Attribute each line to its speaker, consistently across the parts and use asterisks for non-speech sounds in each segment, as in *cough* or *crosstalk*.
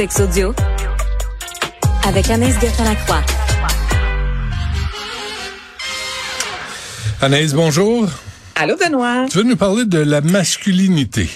Speaker 1: Sex audio avec Anaïs Gertin-Lacroix.
Speaker 2: Anaïs, bonjour.
Speaker 3: Allô, Benoît.
Speaker 2: Tu veux nous parler de la masculinité?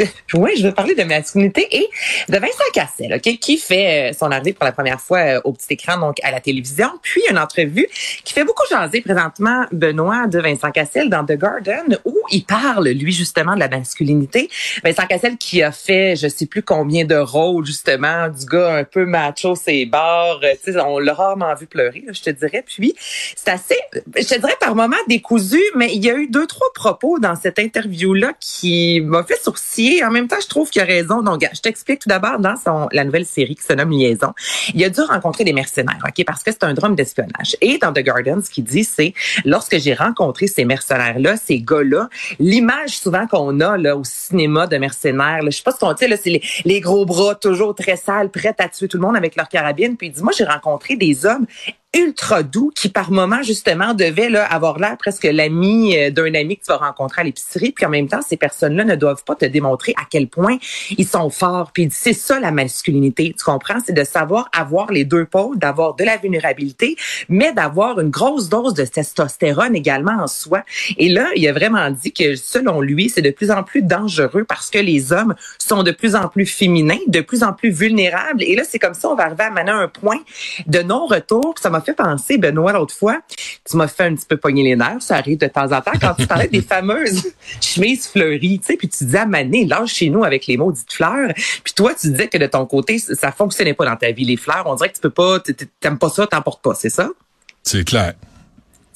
Speaker 2: *laughs*
Speaker 3: Oui, je veux parler de masculinité et de Vincent Cassel, ok, qui fait euh, son arrivée pour la première fois euh, au petit écran, donc à la télévision, puis une entrevue qui fait beaucoup jaser présentement Benoît de Vincent Cassel dans The Garden, où il parle, lui, justement, de la masculinité. Vincent Cassel qui a fait, je sais plus combien de rôles, justement, du gars un peu macho, ses bars, euh, on l'a rarement vu pleurer, je te dirais. Puis, c'est assez, je te dirais par moments décousu, mais il y a eu deux, trois propos dans cette interview-là qui m'a fait sourciller en même temps, je trouve qu'il a raison. Donc, je t'explique tout d'abord dans son la nouvelle série qui se nomme Liaison. Il a dû rencontrer des mercenaires, ok, parce que c'est un drame d'espionnage. Et dans The Garden, ce qu'il dit, c'est lorsque j'ai rencontré ces mercenaires-là, ces gars-là, l'image souvent qu'on a là au cinéma de mercenaires, là, je sais pas ce qu'on dit c'est les, les, gros bras toujours très sales, prêts à tuer tout le monde avec leur carabine. Puis il dit, moi, j'ai rencontré des hommes ultra doux qui par moment justement devait là, avoir l'air presque l'ami euh, d'un ami que tu vas rencontrer à l'épicerie. Puis en même temps ces personnes-là ne doivent pas te démontrer à quel point ils sont forts. Puis c'est ça la masculinité tu comprends? C'est de savoir avoir les deux pôles d'avoir de la vulnérabilité mais d'avoir une grosse dose de testostérone également en soi. Et là il a vraiment dit que selon lui c'est de plus en plus dangereux parce que les hommes sont de plus en plus féminins de plus en plus vulnérables. Et là c'est comme ça on va arriver à mener un point de non-retour. Ça fait penser, Benoît, l'autre fois, tu m'as fait un petit peu pogner les nerfs, ça arrive de temps en temps, quand tu parlais des fameuses *laughs* chemises fleuries, tu sais, puis tu disais à Mané, lâche chez nous avec les maudites fleurs. Puis toi, tu disais que de ton côté, ça fonctionnait pas dans ta vie, les fleurs. On dirait que tu peux pas, t'aimes pas ça, t'emportes pas, c'est ça?
Speaker 2: C'est clair.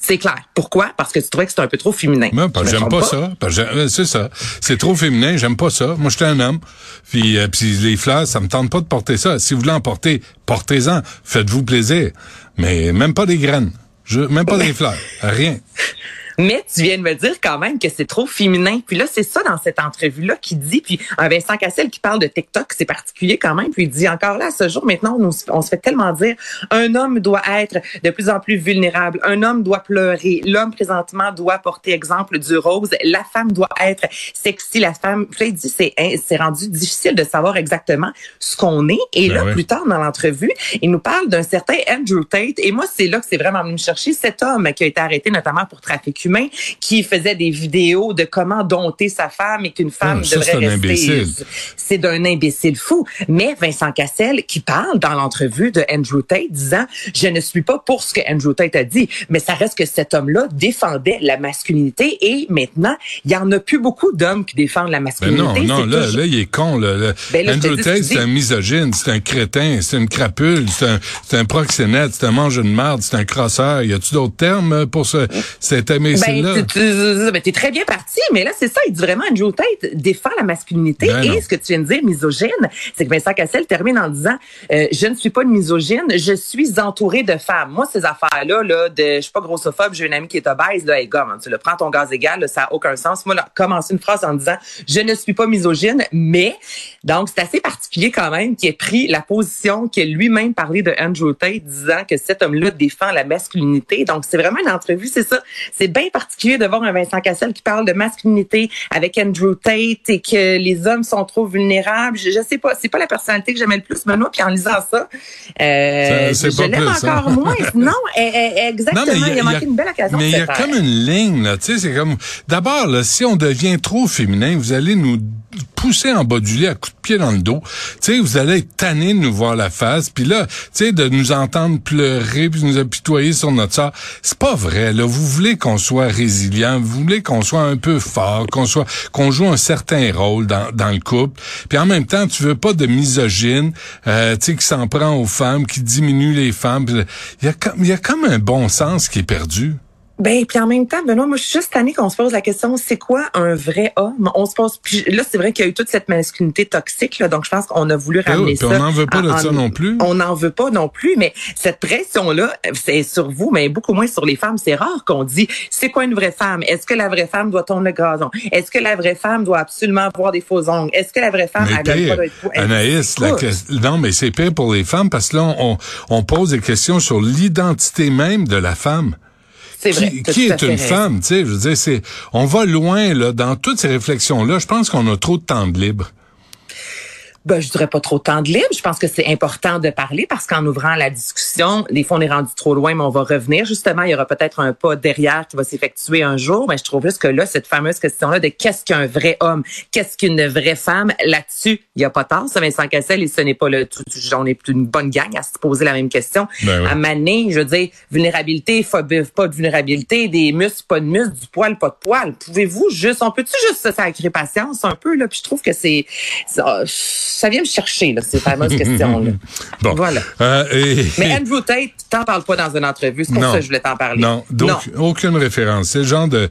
Speaker 3: C'est clair. Pourquoi? Parce que tu trouvais que c'était un peu trop féminin.
Speaker 2: J'aime pas, ça. Euh, c'est ça. C'est trop féminin, j'aime pas ça. Moi, j'étais un homme. Puis, euh, puis les fleurs, ça me tente pas de porter ça. Si vous voulez en porter, portez-en. Faites-vous plaisir. Mais même pas des graines. Je, même pas *laughs* des fleurs. Rien.
Speaker 3: Mais tu viens de me dire quand même que c'est trop féminin. Puis là, c'est ça dans cette entrevue-là qui dit, puis un Vincent Cassel qui parle de TikTok, c'est particulier quand même. Puis il dit encore là, ce jour, maintenant, on, on se fait tellement dire, un homme doit être de plus en plus vulnérable. Un homme doit pleurer. L'homme, présentement, doit porter exemple du rose. La femme doit être sexy. La femme, puis il dit, c'est, c'est rendu difficile de savoir exactement ce qu'on est. Et ben là, plus tard dans l'entrevue, il nous parle d'un certain Andrew Tate. Et moi, c'est là que c'est vraiment venu me chercher. Cet homme qui a été arrêté notamment pour trafic humain qui faisait des vidéos de comment dompter sa femme et qu'une femme
Speaker 2: ah,
Speaker 3: devrait
Speaker 2: rester.
Speaker 3: C'est d'un imbécile fou. Mais Vincent Cassel qui parle dans l'entrevue de Andrew Tate disant je ne suis pas pour ce que Andrew Tate a dit, mais ça reste que cet homme-là défendait la masculinité et maintenant il y en a plus beaucoup d'hommes qui défendent la masculinité.
Speaker 2: Ben non, non, là, là, il est con. Là. Ben Andrew Tate, c'est un misogyne, c'est un crétin, c'est une crapule, c'est un, c'est un proxénète, c'est un mange de merde, c'est un crosseur. Y a-tu d'autres termes pour ce, cet imbécile-là?
Speaker 3: tu, ben, es très bien parti, mais là, c'est ça. Il dit vraiment, Andrew Tate défend la masculinité. Ben et ce que tu viens de dire, misogyne, c'est que Vincent Cassel termine en disant, euh, je ne suis pas une misogyne, je suis entouré de femmes. Moi, ces affaires-là, là, de, je suis pas grossophobe, j'ai une amie qui est obèse, là, hey, gomme, tu le prends ton gaz égal, ça a aucun sens. Moi, là, commencer une phrase en disant, je ne suis pas misogyne, mais, donc, c'est assez particulier quand même qu'il ait pris la position qu'il lui-même parlait de Andrew Tate, disant que cet homme-là défend la masculinité. Donc, c'est vraiment une entrevue, c'est ça. C'est bien particulier de voir un Vincent Cassel qui parle de masculinité avec Andrew Tate et que les hommes sont trop vulnérables. Je, je sais pas, c'est pas la personnalité que j'aimais le plus, Benoît, puis en lisant ça, euh, je l'aime hein? encore moins. *laughs* Non, exactement, il, a, manqué une belle occasion.
Speaker 2: Mais il y a comme une ligne, là, tu sais, c'est comme, d'abord, si on devient trop féminin, vous allez nous pousser en bas du lit à coups de pied dans le dos. Tu sais, vous allez être tanné de nous voir la face, puis là, tu sais, de nous entendre pleurer, puis nous apitoyer sur notre sort. C'est pas vrai, là. Vous voulez qu'on soit résilient, vous voulez qu'on soit un peu fort, qu'on soit, qu'on joue un certain rôle dans, dans le couple. Puis en même temps, tu veux pas de misogyne, euh, tu sais, qui s'en prend aux femmes, qui diminue les femmes. Il y a il y a comme un bon sens qui est perdu.
Speaker 3: Ben puis en même temps, Benoît, moi je suis juste tannée qu'on se pose la question, c'est quoi un vrai homme? On se pose puis là c'est vrai qu'il y a eu toute cette masculinité toxique là, donc je pense qu'on a voulu ben ramener ça.
Speaker 2: On n'en veut pas de ça non plus.
Speaker 3: On n'en veut pas non plus, mais cette pression là, c'est sur vous, mais beaucoup moins sur les femmes. C'est rare qu'on dit c'est quoi une vraie femme? Est-ce que la vraie femme doit tourner le gazon? Est-ce que la vraie femme doit absolument avoir des faux ongles? Est-ce que la vraie femme
Speaker 2: mais pire, pas Anaïs, la non mais c'est pire pour les femmes parce que là on, on pose des questions sur l'identité même de la femme. Qui, est une femme, tu sais, je veux dire, c'est, on va loin, là, dans toutes ces réflexions-là. Je pense qu'on a trop de temps de libre.
Speaker 3: Ben, je dirais pas trop de temps de libre. Je pense que c'est important de parler parce qu'en ouvrant la discussion, des fois on est rendu trop loin, mais on va revenir. Justement, il y aura peut-être un pas derrière qui va s'effectuer un jour. Mais je trouve juste que là, cette fameuse question-là de qu'est-ce qu'un vrai homme, qu'est-ce qu'une vraie femme, là-dessus, il y a pas tard. Ça, Vincent Cassel, et ce n'est pas le tout. On est une bonne gang à se poser la même question.
Speaker 2: Ben
Speaker 3: À maner, je veux dire, vulnérabilité, pas de vulnérabilité, des muscles, pas de muscles, du poil, pas de poil. Pouvez-vous juste, on peut-tu juste se sacrer patience un peu là? Puis je trouve que c'est ça vient me chercher, là, ces fameuses *laughs* questions-là.
Speaker 2: Bon.
Speaker 3: Voilà.
Speaker 2: Euh, et- *laughs*
Speaker 3: Mais Andrew Tate, t'en parles pas dans une entrevue. C'est pour
Speaker 2: Non.
Speaker 3: ça que je voulais t'en parler.
Speaker 2: Non, donc aucune référence. C'est le genre de,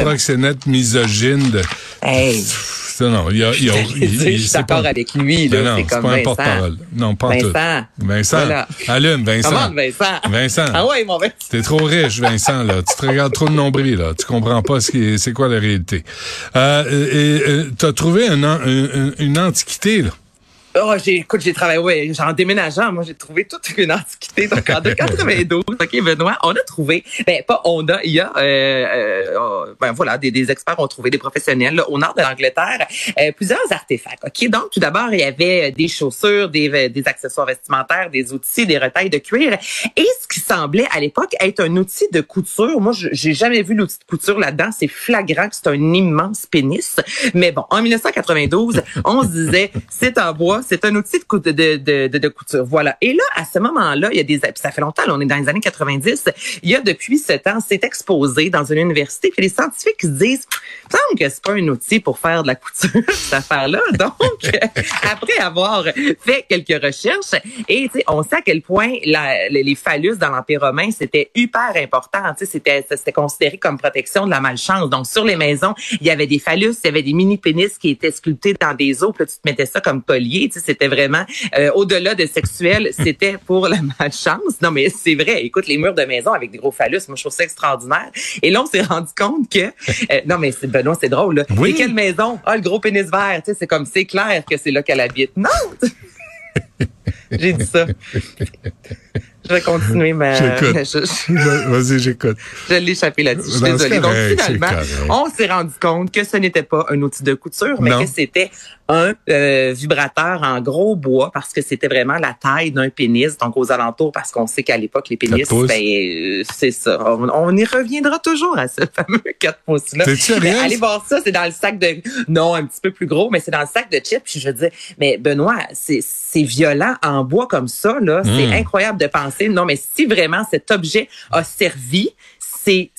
Speaker 2: proxénète misogyne. De,
Speaker 3: Hey.
Speaker 2: Non, non, il y a, il y a, il-
Speaker 3: Je suis d'accord
Speaker 2: pas-
Speaker 3: avec lui,
Speaker 2: Ben
Speaker 3: là.
Speaker 2: non,
Speaker 3: C'est comme
Speaker 2: pas un
Speaker 3: Vincent.
Speaker 2: porte-parole. Non, pas en tout.
Speaker 3: Vincent.
Speaker 2: Vincent,
Speaker 3: Voilà.
Speaker 2: allume, Vincent.
Speaker 3: Comment, Vincent?
Speaker 2: Vincent.
Speaker 3: Ah ouais, mon Vincent.
Speaker 2: T'es trop riche, Vincent, là. Tu te regardes trop de nombril, là. Tu comprends pas ce qui est, c'est quoi la réalité. Euh, et, et, t'as trouvé un- un- une antiquité, là.
Speaker 3: Oh, j'ai, écoute, j'ai travaillé, ouais, en déménageant, moi, j'ai trouvé toute une antiquité. Donc, en *laughs* 92, OK, Benoît, on a trouvé, ben, pas on a, il y a, euh, euh, ben, voilà, des, des experts ont trouvé, des professionnels, là, au nord de l'Angleterre, euh, plusieurs artefacts, OK? Donc, tout d'abord, il y avait des chaussures, des, des accessoires vestimentaires, des outils, des retailles de cuir. Et ce qui semblait, à l'époque, être un outil de couture. Moi, j'ai jamais vu l'outil de couture là-dedans. C'est flagrant que c'est un immense pénis. Mais bon, en 1992, on se disait, c'est en bois, c'est un outil de, cou- de, de, de, de couture. Voilà. Et là, à ce moment-là, il y a des, ça fait longtemps, là, on est dans les années 90, il y a depuis sept ans, c'est exposé dans une université, puis les scientifiques se disent, il semble que c'est pas un outil pour faire de la couture, *laughs* cette affaire-là. Donc, *laughs* après avoir fait quelques recherches, et on sait à quel point les phallus dans l'Empire romain, c'était hyper important. C'était c'était considéré comme protection de la malchance. Donc, sur les maisons, il y avait des phallus, il y avait des mini-pénis qui étaient sculptés dans des os, puis là, tu te mettais ça comme collier. C'était vraiment, euh, au-delà de sexuel, *laughs* c'était pour la malchance. Non, mais c'est vrai. Écoute, les murs de maison avec des gros phallus, moi, je trouve ça extraordinaire. Et là, on s'est rendu compte que... euh, non, mais c'est Benoît, c'est drôle. Là.
Speaker 2: Oui.
Speaker 3: Et quelle maison? Ah, le gros pénis vert. Tu sais, C'est comme, c'est clair que c'est là qu'elle habite. Non! *laughs* J'ai dit ça. Je vais continuer ma... *laughs* *laughs*
Speaker 2: Vas-y, j'écoute.
Speaker 3: je l'ai échappé là-dessus. Je suis désolée. Donc,
Speaker 2: correct,
Speaker 3: finalement, on s'est rendu compte que ce n'était pas un outil de couture, mais
Speaker 2: Non.
Speaker 3: que c'était un euh, vibrateur en gros bois parce que c'était vraiment la taille d'un pénis, donc aux alentours, parce qu'on sait qu'à l'époque, les pénis, ben, euh, c'est ça. On, on y reviendra toujours à ce fameux *laughs* 4 pouces-là. Allez voir ça, c'est dans le sac de... Non, un petit peu plus gros, mais c'est dans le sac de chips. Puis je veux dire, mais Benoît, c'est violent en bois comme ça, là. C'est
Speaker 2: Mm.
Speaker 3: incroyable de penser. Non, mais si vraiment cet objet a servi, c'est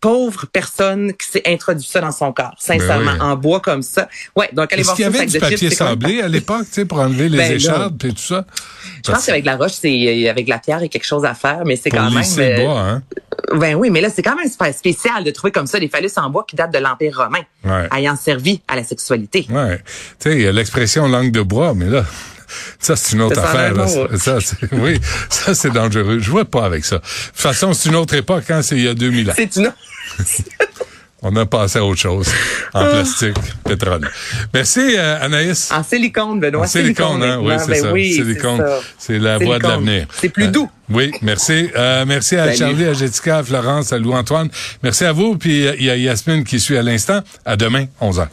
Speaker 3: pauvre personne qui s'est introduit ça dans son corps, sincèrement,
Speaker 2: Ben oui.
Speaker 3: en bois comme ça. Ouais, donc allez
Speaker 2: Est-ce
Speaker 3: voir
Speaker 2: qu'il y
Speaker 3: ça,
Speaker 2: avait du
Speaker 3: chips,
Speaker 2: papier sablé à l'époque, tu sais, pour enlever les
Speaker 3: Ben
Speaker 2: écharpes et tout ça?
Speaker 3: Je pense qu'avec la roche, c'est euh, avec la pierre, il y a quelque chose à faire, mais c'est quand même.
Speaker 2: lisser le
Speaker 3: euh,
Speaker 2: bois, hein?
Speaker 3: Ben oui, mais là, c'est quand même spécial de trouver comme ça des phallus en bois qui datent de l'Empire romain,
Speaker 2: Ouais.
Speaker 3: ayant servi à la sexualité.
Speaker 2: Ouais. Tu sais, il y a l'expression langue de bois, mais là, ça, c'est une autre affaire. là. Ça, *laughs* oui, ça, c'est dangereux. Je vois pas avec ça. De toute façon, c'est une autre époque, hein, c'est il y a 2000 ans.
Speaker 3: C'est une *laughs*
Speaker 2: On a passé à autre chose. En plastique, pétrole. Merci, euh, Anaïs.
Speaker 3: en silicone, Benoît.
Speaker 2: En silicone, hein? Oui, c'est
Speaker 3: Ben
Speaker 2: ça.
Speaker 3: oui,
Speaker 2: silicone.
Speaker 3: c'est
Speaker 2: la voie de l'avenir.
Speaker 3: C'est plus
Speaker 2: Euh,
Speaker 3: doux.
Speaker 2: Oui, merci. Euh, merci à
Speaker 3: Salut.
Speaker 2: Charlie, à Jessica, à Florence, à Louis-Antoine. Merci à vous. Puis il y a Yasmine qui suit à l'instant. À demain, 11h.